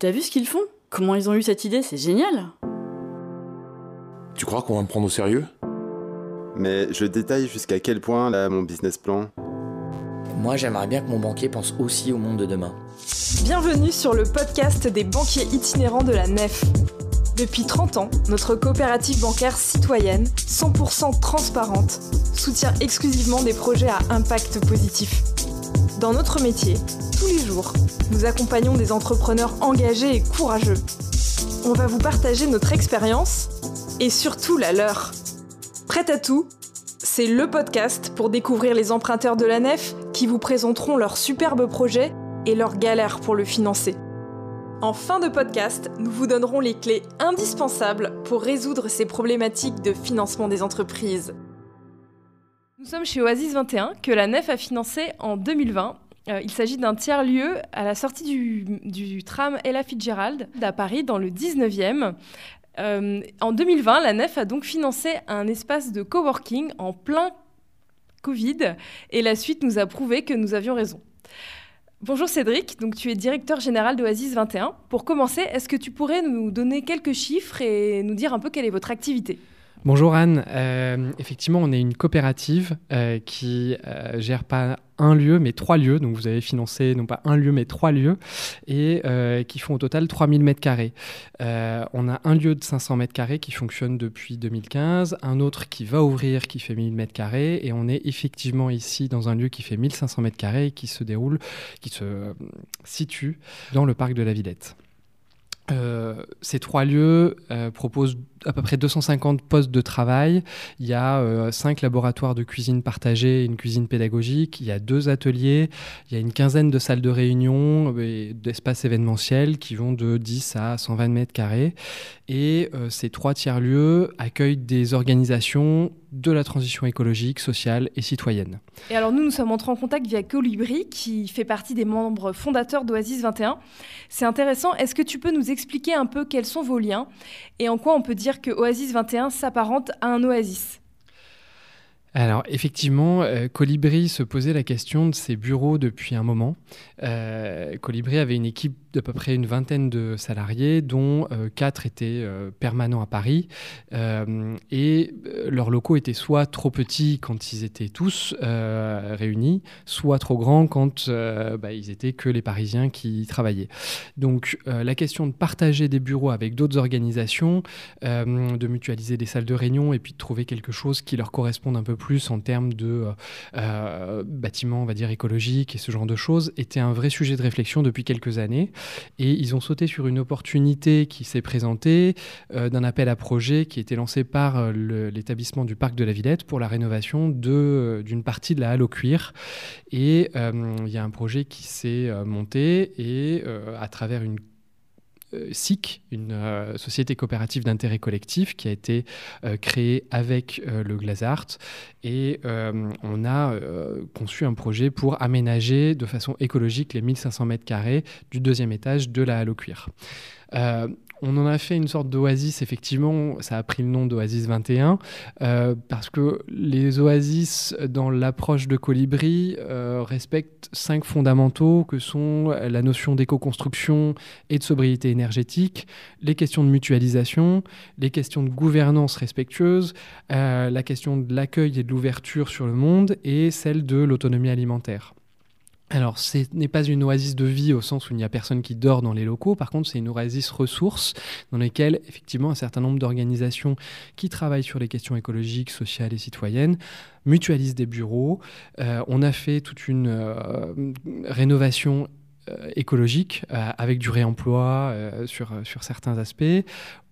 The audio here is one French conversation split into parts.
T'as vu ce qu'ils font? Comment ils ont eu cette idée? C'est génial Tu crois qu'on va me prendre au sérieux? Mais je détaille jusqu'à quel point, là, mon business plan Moi, j'aimerais bien que mon banquier pense aussi au monde de demain. Bienvenue sur le podcast des banquiers itinérants de la Nef. Depuis 30 ans, notre coopérative bancaire citoyenne, 100% transparente, soutient exclusivement des projets à impact positif. Dans notre métier, tous les jours, nous accompagnons des entrepreneurs engagés et courageux. On va vous partager notre expérience et surtout la leur. Prête à tout? C'est le podcast pour découvrir les emprunteurs de la nef qui vous présenteront leurs superbes projets et leurs galères pour le financer. En fin de podcast, nous vous donnerons les clés indispensables pour résoudre ces problématiques de financement des entreprises. Nous sommes chez Oasis 21 que la nef a financé en 2020 euh, il s'agit d'un tiers-lieu à la sortie du, tram Ella Fitzgerald à Paris, dans le 19e. Euh, en 2020, la Nef a donc financé un espace de coworking en plein Covid et la suite nous a prouvé que nous avions raison. Bonjour Cédric, donc tu es directeur général d'Oasis 21. Pour commencer, est-ce que tu pourrais nous donner quelques chiffres et nous dire un peu quelle est votre activité? Bonjour Anne, euh, effectivement on est une coopérative qui gère pas un lieu, mais trois lieux. Donc vous avez financé non pas un lieu, mais trois lieux, et euh, qui font au total 3000 mètres carrés. Euh, on a un lieu de 500 mètres carrés qui fonctionne depuis 2015, un autre qui va ouvrir qui fait 1000 mètres carrés, et on est effectivement ici dans un lieu qui fait 1500 mètres carrés qui se déroule, qui se euh, situe dans le parc de la Villette. Ces trois lieux proposent à peu près 250 postes de travail. Il y a euh, cinq laboratoires de cuisine partagés, une cuisine pédagogique. Il y a deux ateliers. Il y a une quinzaine de salles de réunion et d'espaces événementiels qui vont de 10 à 120 mètres carrés. Et euh, ces trois tiers-lieux accueillent des organisations de la transition écologique, sociale et citoyenne. Et alors nous, nous sommes entrés en contact via Colibri, qui fait partie des membres fondateurs d'Oasis 21. C'est intéressant. Est-ce que tu peux nous expliquer un peu quels sont vos liens et en quoi on peut dire que Oasis 21 s'apparente à un oasis? Alors effectivement, euh, Colibri se posait la question de ses bureaux depuis un moment. Euh, Colibri avait une équipe d'à peu près une vingtaine de salariés, dont euh, quatre étaient permanents à Paris. et leurs locaux étaient soit trop petits quand ils étaient tous réunis, soit trop grands quand bah, ils étaient que les Parisiens qui travaillaient. Donc la question de partager des bureaux avec d'autres organisations, de mutualiser des salles de réunion et puis de trouver quelque chose qui leur corresponde un peu plus plus en termes de euh, euh, bâtiments, on va dire, écologiques et ce genre de choses, était un vrai sujet de réflexion depuis quelques années. Et ils ont sauté sur une opportunité qui s'est présentée euh, d'un appel à projet qui était lancé par l'établissement du parc de la Villette pour la rénovation d'une partie de la halle au cuir. Et il y a un projet qui s'est monté et à travers une SIC, une euh, société coopérative d'intérêt collectif qui a été euh, créée avec le Glazart. Et on a conçu un projet pour aménager de façon écologique les 1500 mètres carrés du deuxième étage de la au Cuir. On en a fait une sorte d'oasis, effectivement, ça a pris le nom d'Oasis 21, euh, parce que les oasis, dans l'approche de Colibri, euh, respectent cinq fondamentaux que sont la notion d'éco-construction et de sobriété énergétique, les questions de mutualisation, les questions de gouvernance respectueuse, euh, la question de l'accueil et de l'ouverture sur le monde, et celle de l'autonomie alimentaire. Alors, ce n'est pas une oasis de vie au sens où il n'y a personne qui dort dans les locaux. Par contre, c'est une oasis ressources dans laquelle, effectivement, un certain nombre d'organisations qui travaillent sur les questions écologiques, sociales et citoyennes mutualisent des bureaux. Euh, on a fait toute une euh, rénovation euh, écologique avec du réemploi sur certains aspects.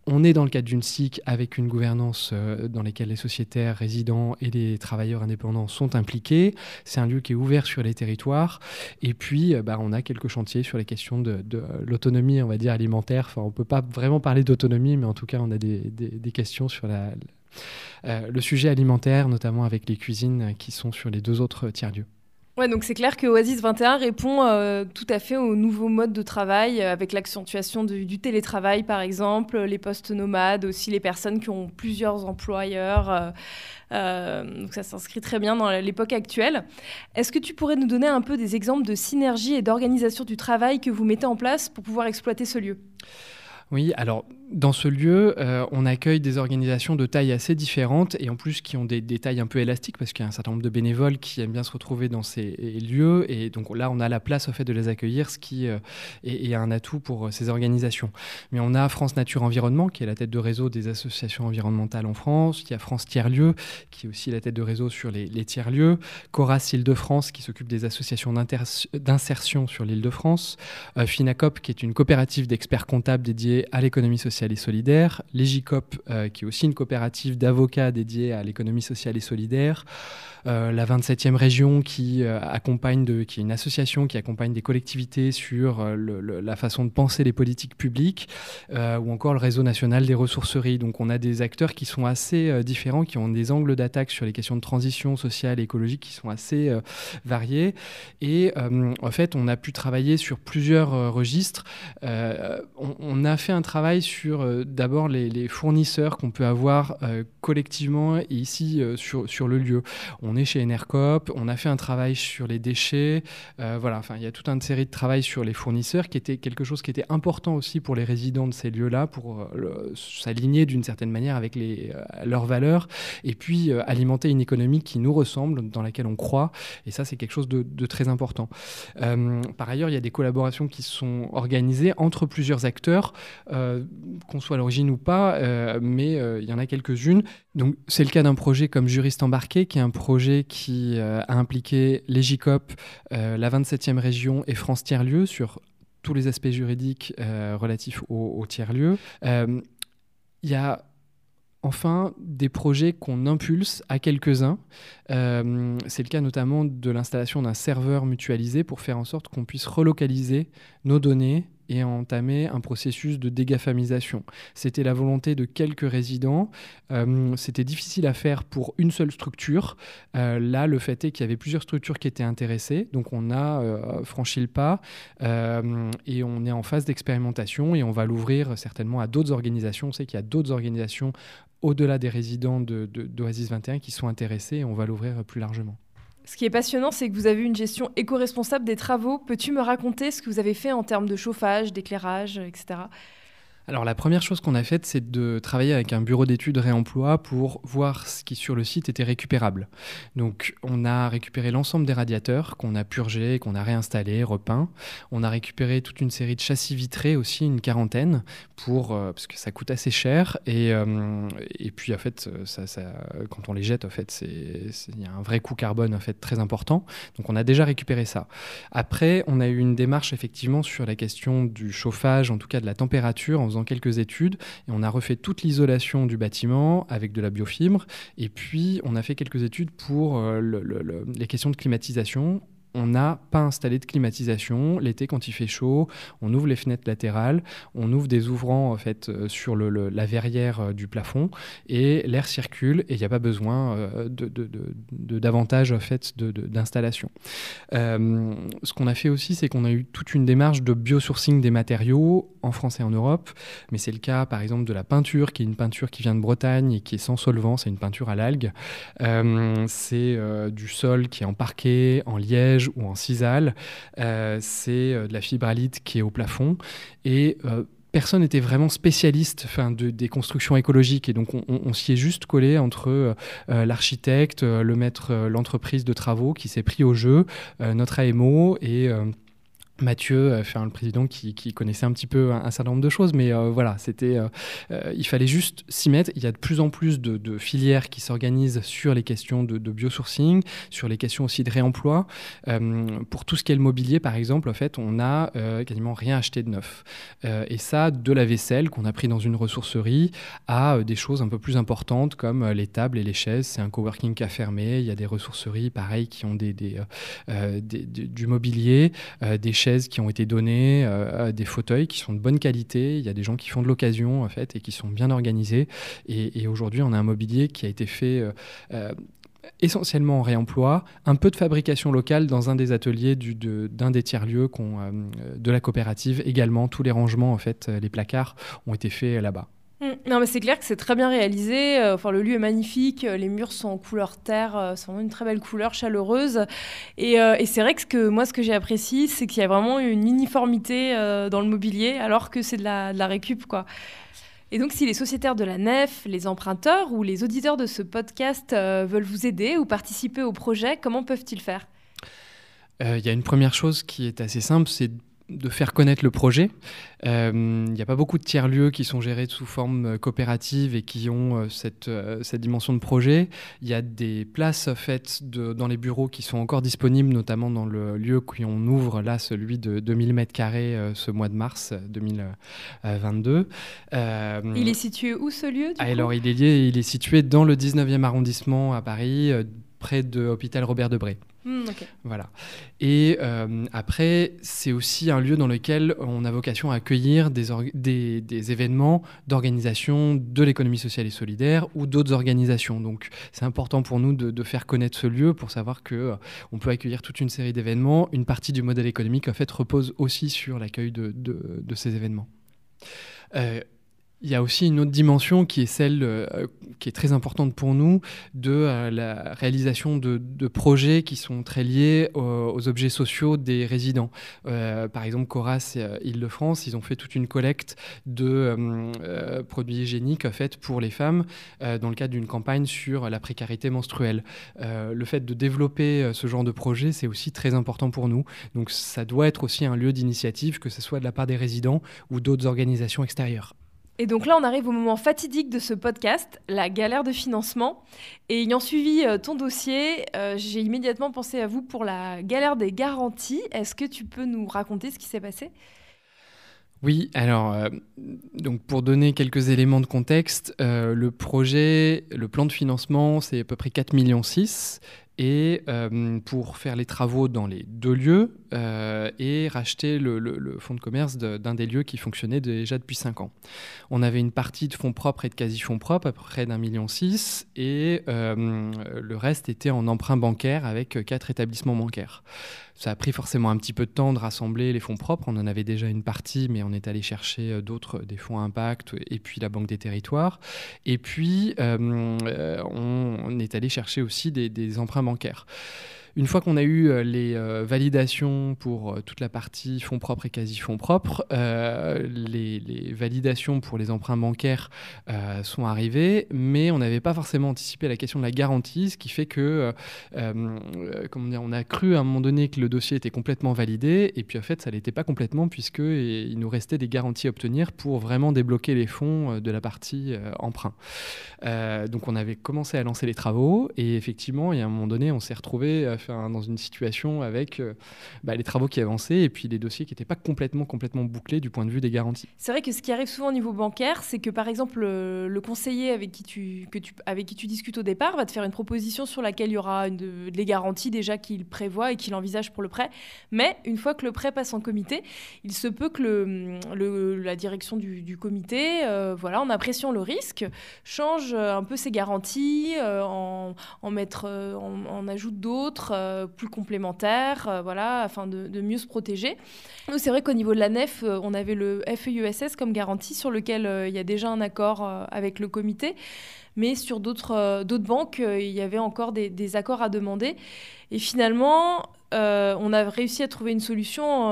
On est dans le cadre d'une SIC avec une gouvernance euh, dans laquelle les sociétaires résidents et les travailleurs indépendants sont impliqués. C'est un lieu qui est ouvert sur les territoires. Et puis, euh, bah, on a quelques chantiers sur les questions de, l'autonomie, on va dire, alimentaire. On ne peut pas vraiment parler d'autonomie, mais en tout cas, on a des, questions sur euh, le sujet alimentaire, notamment avec les cuisines qui sont sur les deux autres tiers-lieux. Ouais, donc c'est clair que Oasis 21 répond euh, tout à fait aux nouveaux modes de travail, euh, avec l'accentuation du, télétravail par exemple, les postes nomades, aussi les personnes qui ont plusieurs employeurs. Euh, donc ça s'inscrit très bien dans l'époque actuelle. Est-ce que tu pourrais nous donner un peu des exemples de synergie et d'organisation du travail que vous mettez en place pour pouvoir exploiter ce lieu? Oui, alors dans ce lieu, euh, on accueille des organisations de tailles assez différentes et en plus qui ont des, tailles un peu élastiques parce qu'il y a un certain nombre de bénévoles qui aiment bien se retrouver dans ces lieux et donc là on a la place au fait de les accueillir, ce qui euh, est, un atout pour euh, ces organisations. Mais on a France Nature Environnement qui est la tête de réseau des associations environnementales en France, il y a France Tiers Lieux qui est aussi la tête de réseau sur les, tiers lieux, Coras Île-de-France qui s'occupe des associations d'insertion sur l'Île-de-France, Finacop qui est une coopérative d'experts comptables dédiée à l'économie sociale et solidaire, l'EGICOP, euh, qui est aussi une coopérative d'avocats dédiée à l'économie sociale et solidaire, euh, la 27e région qui euh, accompagne de, qui est une association qui accompagne des collectivités sur la façon de penser les politiques publiques, ou encore le réseau national des ressourceries. Donc on a des acteurs qui sont assez différents, qui ont des angles d'attaque sur les questions de transition sociale et écologique qui sont assez variés. Et en fait, on a pu travailler sur plusieurs registres. On, on, a fait un travail sur euh, d'abord les, fournisseurs qu'on peut avoir euh, collectivement ici euh, sur, le lieu. On est chez Enercop, on a fait un travail sur les déchets, voilà, enfin il y a toute une série de travail sur les fournisseurs qui était quelque chose qui était important aussi pour les résidents de ces lieux-là pour s'aligner d'une certaine manière avec leurs valeurs et puis alimenter une économie qui nous ressemble, dans laquelle on croit et ça c'est quelque chose de, de très important. par ailleurs, il y a des collaborations qui sont organisées entre plusieurs acteurs qu'on soit à l'origine ou pas, euh, mais euh, il y en a quelques-unes. Donc c'est le cas d'un projet comme Juriste embarqué, qui est un projet qui euh, a impliqué l'EGICOP, la 27e région et France Tiers-Lieu sur tous les aspects juridiques relatifs au tiers-lieu. Il y a enfin des projets qu'on impulse à quelques-uns. c'est le cas notamment de l'installation d'un serveur mutualisé pour faire en sorte qu'on puisse relocaliser nos données et entamer un processus de dégafamisation. C'était la volonté de quelques résidents. Euh, c'était difficile à faire pour une seule structure. Euh, là, le fait est qu'il y avait plusieurs structures qui étaient intéressées. Donc, on a euh, franchi le pas et on est en phase d'expérimentation et on va l'ouvrir certainement à d'autres organisations. On sait qu'il y a d'autres organisations au-delà des résidents d'Oasis de, 21 qui sont intéressés et on va l'ouvrir plus largement. Ce qui est passionnant, c'est que vous avez une gestion éco-responsable des travaux. Peux-tu me raconter ce que vous avez fait en termes de chauffage, d'éclairage, etc. Alors la première chose qu'on a faite, c'est de travailler avec un bureau d'études réemploi pour voir ce qui sur le site était récupérable. Donc on a récupéré l'ensemble des radiateurs qu'on a purgés, qu'on a réinstallés, repeints. On a récupéré toute une série de châssis vitrés aussi, une quarantaine, pour, euh, parce que ça coûte assez cher. Et, euh, et puis en fait, ça, ça, quand on les jette, en fait, il y a un vrai coût carbone en fait, très important. Donc on a déjà récupéré ça. Après, on a eu une démarche effectivement sur la question du chauffage, en tout cas de la température, en quelques études et on a refait toute l'isolation du bâtiment avec de la biofibre. Et puis, on a fait quelques études pour euh, les questions de climatisation on n'a pas installé de climatisation. L'été, quand il fait chaud, on ouvre les fenêtres latérales, on ouvre des ouvrants en fait euh, sur la verrière euh, du plafond et l'air circule et il n'y a pas besoin euh, de, davantage en d'installation. ce qu'on a fait aussi, c'est qu'on a eu toute une démarche de biosourcing des matériaux en France et en Europe, mais c'est le cas par exemple de la peinture, qui est une peinture qui vient de Bretagne et qui est sans solvant, c'est une peinture à l'algue. c'est du sol qui est en parquet, en liège ou en cisal. Euh, c'est euh, de la fibralite qui est au plafond. Et euh, personne n'était vraiment spécialiste de, des constructions écologiques et donc on, s'y est juste collé entre l'architecte, le maître, l'entreprise de travaux qui s'est pris au jeu, notre AMO et Mathieu, euh, enfin, le président qui, connaissait un petit peu un, certain nombre de choses, mais euh, voilà, c'était, euh, il fallait juste s'y mettre. Il y a de plus en plus de, filières qui s'organisent sur les questions de, biosourcing, sur les questions aussi de réemploi. pour tout ce qui est le mobilier, par exemple, en fait, on n'a quasiment rien acheté de neuf. et ça, de la vaisselle qu'on a pris dans une ressourcerie à des choses un peu plus importantes comme les tables et les chaises. C'est un coworking qui a fermé. Il y a des ressourceries, pareil, qui ont des, du mobilier, des chaises qui ont été données, euh, des fauteuils qui sont de bonne qualité. Il y a des gens qui font de l'occasion en fait et qui sont bien organisés. Et, aujourd'hui, on a un mobilier qui a été fait. Euh, euh, essentiellement en réemploi, un peu de fabrication locale dans un des ateliers d'un des tiers-lieux de la coopérative. Également, tous les rangements, en fait, les placards ont été faits là-bas. Mm. Non, mais c'est clair que c'est très bien réalisé. Euh, enfin, le lieu est magnifique. Euh, les murs sont en couleur terre. Euh, c'est vraiment une très belle couleur chaleureuse. Et, c'est vrai que, moi, ce que j'ai apprécié, c'est qu'il y a vraiment une uniformité dans le mobilier, alors que c'est de la, de la récup, quoi. Et donc, si les sociétaires de la nef, les emprunteurs ou les auditeurs de ce podcast veulent vous aider ou participer au projet, comment peuvent-ils faire? Il y a une première chose qui est assez simple, c'est de faire connaître le projet. Il euh, n'y a pas beaucoup de tiers-lieux qui sont gérés sous forme euh, coopérative et qui ont euh, cette, cette, dimension de projet. Il y a des places faites de, dans les bureaux qui sont encore disponibles, notamment dans le lieu qu'on ouvre là, celui de 2000 m2 ce mois de mars 2022. il est situé où ce lieu Alors il est, lié, il est situé dans le 19e arrondissement à Paris, près de l'hôpital Robert Debré. Hmm, voilà. Et euh, après, c'est aussi un lieu dans lequel on a vocation à accueillir des, événements d'organisation de l'économie sociale et solidaire ou d'autres organisations. Donc, c'est important pour nous de, faire connaître ce lieu pour savoir que euh, on peut accueillir toute une série d'événements. Une partie du modèle économique, en fait, repose aussi sur l'accueil de, de, ces événements. Euh, il y a aussi une autre dimension qui est celle euh, qui est très importante pour nous de euh, la réalisation de, projets qui sont très liés aux, objets sociaux des résidents. Euh, par exemple, Coras Île-de-France, ils ont fait toute une collecte de produits hygiéniques faits pour les femmes dans le cadre d'une campagne sur la précarité menstruelle. le fait de développer ce genre de projet, c'est aussi très important pour nous. Donc ça doit être aussi un lieu d'initiative, que ce soit de la part des résidents ou d'autres organisations extérieures. Et donc là, on arrive au moment fatidique de ce podcast, la galère de financement. Et ayant suivi euh, ton dossier, euh, j'ai immédiatement pensé à vous pour la galère des garanties. Est-ce que tu peux nous raconter ce qui s'est passé? Oui, alors, euh, donc pour donner quelques éléments de contexte, le projet, le plan de financement, c'est à peu près 4,6 millions et pour faire les travaux dans les deux lieux euh, et racheter le, fonds de commerce d'un des lieux qui fonctionnait déjà depuis 5 ans. On avait une partie de fonds propres et de quasi-fonds propres, à peu près d'un million six, et euh, le reste était en emprunt bancaire avec quatre établissements bancaires. Ça a pris forcément un petit peu de temps de rassembler les fonds propres. On en avait déjà une partie, mais on est allé chercher euh, d'autres, des fonds impact et puis la Banque des territoires. Et puis, on, est allé chercher aussi des emprunts bancaires. Une fois qu'on a eu euh, les euh, validations pour euh, toute la partie fonds propres et quasi-fonds propres, les, validations pour les emprunts bancaires sont arrivées, mais on n'avait pas forcément anticipé la question de la garantie, ce qui fait que, comment dire, on a cru à un moment donné que le dossier était complètement validé, et puis en fait, ça l'était pas complètement, puisqu'il nous restait des garanties à obtenir pour vraiment débloquer les fonds de la partie emprunt. donc on avait commencé à lancer les travaux, et effectivement, il y a un moment donné, on s'est retrouvé dans une situation avec euh, bah, les travaux qui avançaient et puis les dossiers qui n'étaient pas complètement, complètement bouclés du point de vue des garanties. C'est vrai que ce qui arrive souvent au niveau bancaire, c'est que par exemple, le, conseiller avec qui, tu, avec qui tu discutes au départ va te faire une proposition sur laquelle il y aura une, les garanties déjà qu'il prévoit et qu'il envisage pour le prêt. Mais une fois que le prêt passe en comité, il se peut que la direction du, comité, euh, voilà, en appréciant le risque, change un peu ses garanties, euh, en, en, mettre, en ajoute d'autres. Euh, plus complémentaires, euh, voilà, afin de, mieux se protéger. C'est vrai qu'au niveau de la nef, euh, on avait le FEUSS comme garantie sur lequel il y a déjà un accord avec le comité. Mais sur d'autres banques, il y avait encore des, accords à demander. Et finalement, on a réussi à trouver une solution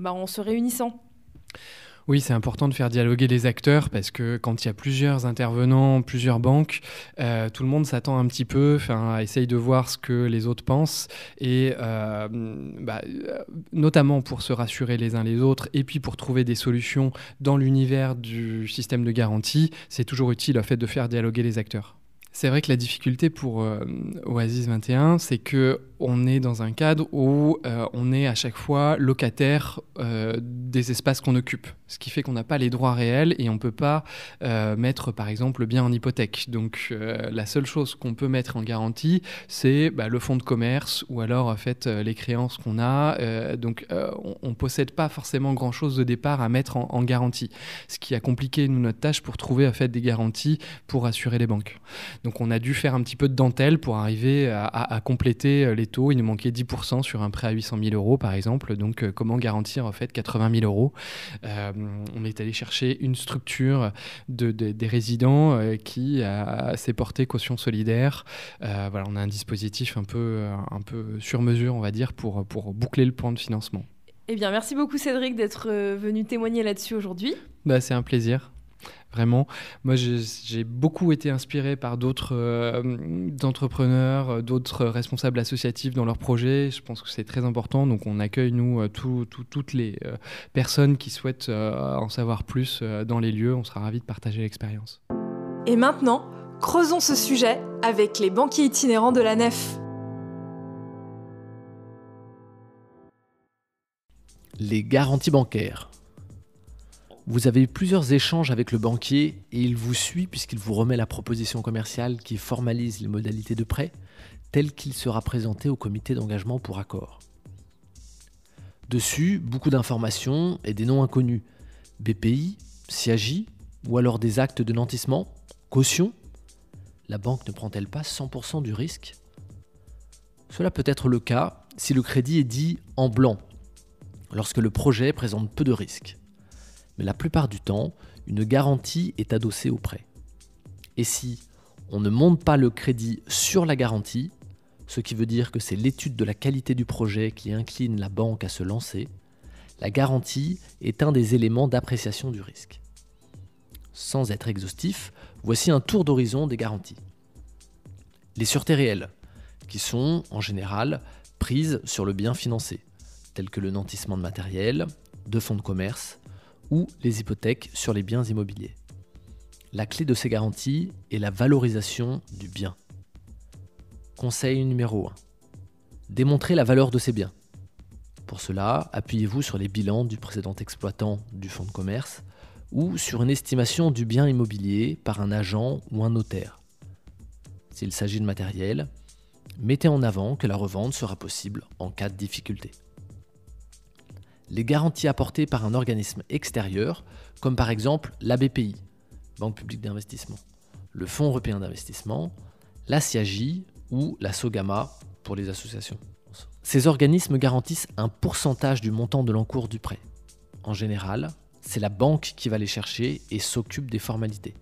bah, en se réunissant. Oui, c'est important de faire dialoguer les acteurs parce que quand il y a plusieurs intervenants, plusieurs banques, euh, tout le monde s'attend un petit peu, essaye de voir ce que les autres pensent et euh, bah, euh, notamment pour se rassurer les uns les autres et puis pour trouver des solutions dans l'univers du système de garantie, c'est toujours utile le fait de faire dialoguer les acteurs. C'est vrai que la difficulté pour Oasis 21, c'est que on est dans un cadre où on est à chaque fois locataire des espaces qu'on occupe. Ce qui fait qu'on n'a pas les droits réels et on ne peut pas euh, mettre par exemple le bien en hypothèque. Donc euh, la seule chose qu'on peut mettre en garantie, c'est bah, le fonds de commerce ou alors en fait euh, les créances qu'on a. donc on ne possède pas forcément grand-chose de départ à mettre en, garantie, ce qui a compliqué nous notre tâche pour trouver en fait des garanties pour assurer les banques. Donc on a dû faire un petit peu de dentelle pour arriver à, à compléter les taux. Il nous manquait 10% sur un prêt à 800 000 euros par exemple. Donc comment garantir en fait 80 000 euros? On est allé chercher une structure de, des résidents euh, qui s'est porté caution solidaire. Euh, voilà, on a un dispositif un peu, un peu sur mesure, on va dire, pour, pour boucler le plan de financement. Eh bien, merci beaucoup Cédric d'être euh, venu témoigner là-dessus aujourd'hui. Bah, c'est un plaisir. Vraiment, moi j'ai beaucoup été inspiré par d'autres euh, entrepreneurs, euh, d'autres responsables associatifs dans leurs projets. Je pense que c'est très important. Donc on accueille nous euh, toutes les personnes qui souhaitent en savoir plus dans les lieux. On sera ravis de partager l'expérience. Et maintenant, creusons ce sujet avec les banquiers itinérants de la nef. Les garanties bancaires. Vous avez eu plusieurs échanges avec le banquier et il vous suit puisqu'il vous remet la proposition commerciale qui formalise les modalités de prêt, tel qu'il sera présenté au comité d'engagement pour accord. Dessus, beaucoup d'informations et des noms inconnus. BPI, CIAGI, ou alors des actes de nantissement, caution. La banque ne prend-elle pas 100% du risque? Cela peut être le cas si le crédit est dit en blanc, lorsque le projet présente peu de risques mais la plupart du temps, une garantie est adossée au prêt. Et si on ne monte pas le crédit sur la garantie, ce qui veut dire que c'est l'étude de la qualité du projet qui incline la banque à se lancer, la garantie est un des éléments d'appréciation du risque. Sans être exhaustif, voici un tour d'horizon des garanties. Les sûretés réelles, qui sont en général prises sur le bien financé, telles que le nantissement de matériel, de fonds de commerce, ou les hypothèques sur les biens immobiliers. La clé de ces garanties est la valorisation du bien. Conseil numéro 1. Démontrer la valeur de ces biens. Pour cela, appuyez-vous sur les bilans du précédent exploitant du fonds de commerce ou sur une estimation du bien immobilier par un agent ou un notaire. S'il s'agit de matériel, mettez en avant que la revente sera possible en cas de difficulté les garanties apportées par un organisme extérieur, comme par exemple la BPI, Banque publique d'investissement, le Fonds européen d'investissement, la CIAGI ou la SOGAMA pour les associations. Ces organismes garantissent un pourcentage du montant de l'encours du prêt. En général, c'est la banque qui va les chercher et s'occupe des formalités.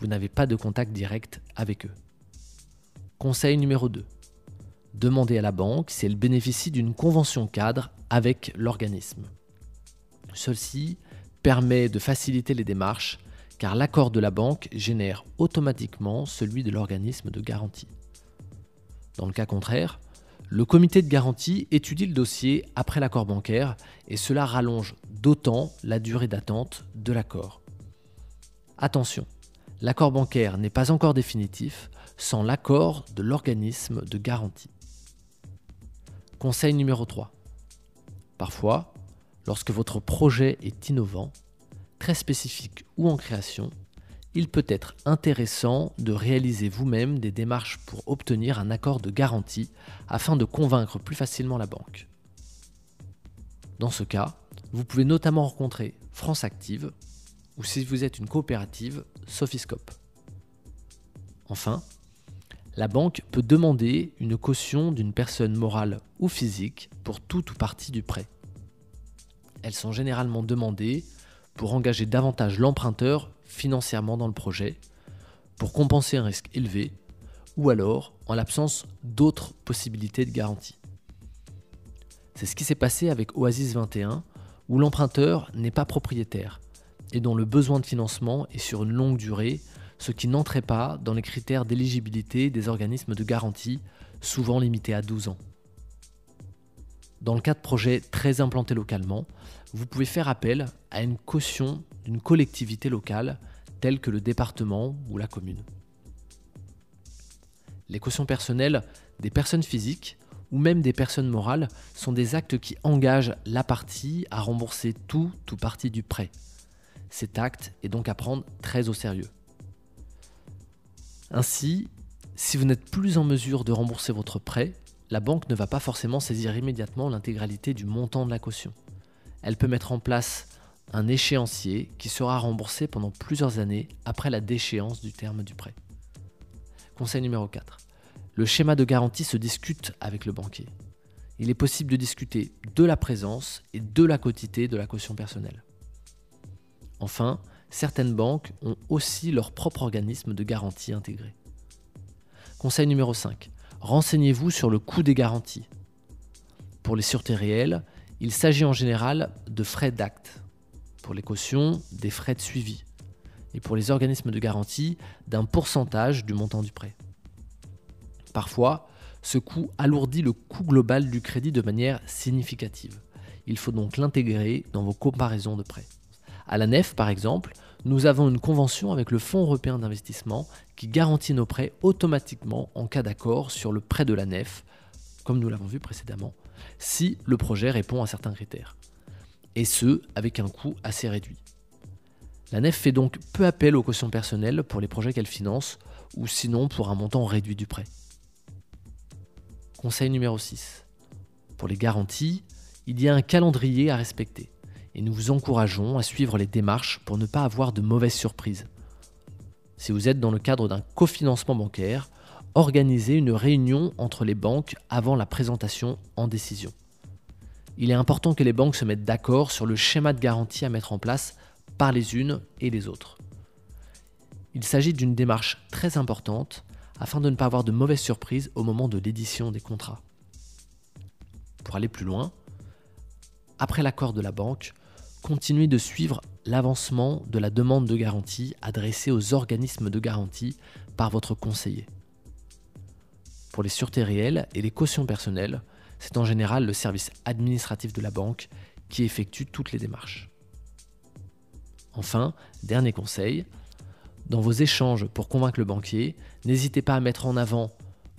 Vous n'avez pas de contact direct avec eux. Conseil numéro 2. Demandez à la banque si elle bénéficie d'une convention cadre avec l'organisme. Ceci permet de faciliter les démarches car l'accord de la banque génère automatiquement celui de l'organisme de garantie. Dans le cas contraire, le comité de garantie étudie le dossier après l'accord bancaire et cela rallonge d'autant la durée d'attente de l'accord. Attention, l'accord bancaire n'est pas encore définitif sans l'accord de l'organisme de garantie. Conseil numéro 3. Parfois, lorsque votre projet est innovant, très spécifique ou en création, il peut être intéressant de réaliser vous-même des démarches pour obtenir un accord de garantie afin de convaincre plus facilement la banque. Dans ce cas, vous pouvez notamment rencontrer France Active ou si vous êtes une coopérative, Sophiscope. Enfin, la banque peut demander une caution d'une personne morale ou physique pour tout ou partie du prêt. Elles sont généralement demandées pour engager davantage l'emprunteur financièrement dans le projet, pour compenser un risque élevé, ou alors en l'absence d'autres possibilités de garantie. C'est ce qui s'est passé avec Oasis 21, où l'emprunteur n'est pas propriétaire et dont le besoin de financement est sur une longue durée ce qui n'entrait pas dans les critères d'éligibilité des organismes de garantie, souvent limités à 12 ans. Dans le cas de projets très implantés localement, vous pouvez faire appel à une caution d'une collectivité locale telle que le département ou la commune. Les cautions personnelles des personnes physiques ou même des personnes morales sont des actes qui engagent la partie à rembourser tout ou partie du prêt. Cet acte est donc à prendre très au sérieux. Ainsi, si vous n'êtes plus en mesure de rembourser votre prêt, la banque ne va pas forcément saisir immédiatement l'intégralité du montant de la caution. Elle peut mettre en place un échéancier qui sera remboursé pendant plusieurs années après la déchéance du terme du prêt. Conseil numéro 4. Le schéma de garantie se discute avec le banquier. Il est possible de discuter de la présence et de la quotité de la caution personnelle. Enfin, certaines banques ont aussi leur propre organisme de garantie intégré. Conseil numéro 5. Renseignez-vous sur le coût des garanties. Pour les sûretés réelles, il s'agit en général de frais d'acte. Pour les cautions, des frais de suivi. Et pour les organismes de garantie, d'un pourcentage du montant du prêt. Parfois, ce coût alourdit le coût global du crédit de manière significative. Il faut donc l'intégrer dans vos comparaisons de prêts. À la nef, par exemple, nous avons une convention avec le Fonds européen d'investissement qui garantit nos prêts automatiquement en cas d'accord sur le prêt de la nef, comme nous l'avons vu précédemment, si le projet répond à certains critères. Et ce, avec un coût assez réduit. La nef fait donc peu appel aux cautions personnelles pour les projets qu'elle finance, ou sinon pour un montant réduit du prêt. Conseil numéro 6. Pour les garanties, il y a un calendrier à respecter et nous vous encourageons à suivre les démarches pour ne pas avoir de mauvaises surprises. Si vous êtes dans le cadre d'un cofinancement bancaire, organisez une réunion entre les banques avant la présentation en décision. Il est important que les banques se mettent d'accord sur le schéma de garantie à mettre en place par les unes et les autres. Il s'agit d'une démarche très importante afin de ne pas avoir de mauvaises surprises au moment de l'édition des contrats. Pour aller plus loin, après l'accord de la banque, continuez de suivre l'avancement de la demande de garantie adressée aux organismes de garantie par votre conseiller. Pour les sûretés réelles et les cautions personnelles, c'est en général le service administratif de la banque qui effectue toutes les démarches. Enfin, dernier conseil, dans vos échanges pour convaincre le banquier, n'hésitez pas à mettre en avant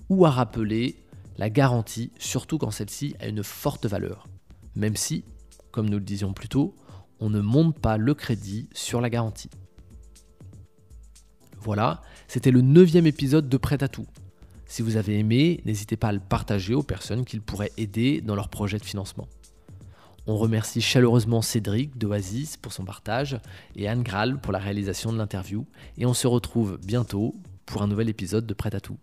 ou à rappeler la garantie, surtout quand celle-ci a une forte valeur, même si, comme nous le disions plus tôt, on ne monte pas le crédit sur la garantie. Voilà, c'était le neuvième épisode de Prêt à tout. Si vous avez aimé, n'hésitez pas à le partager aux personnes qu'il pourrait aider dans leur projet de financement. On remercie chaleureusement Cédric d'Oasis pour son partage et Anne Graal pour la réalisation de l'interview. Et on se retrouve bientôt pour un nouvel épisode de Prêt à tout.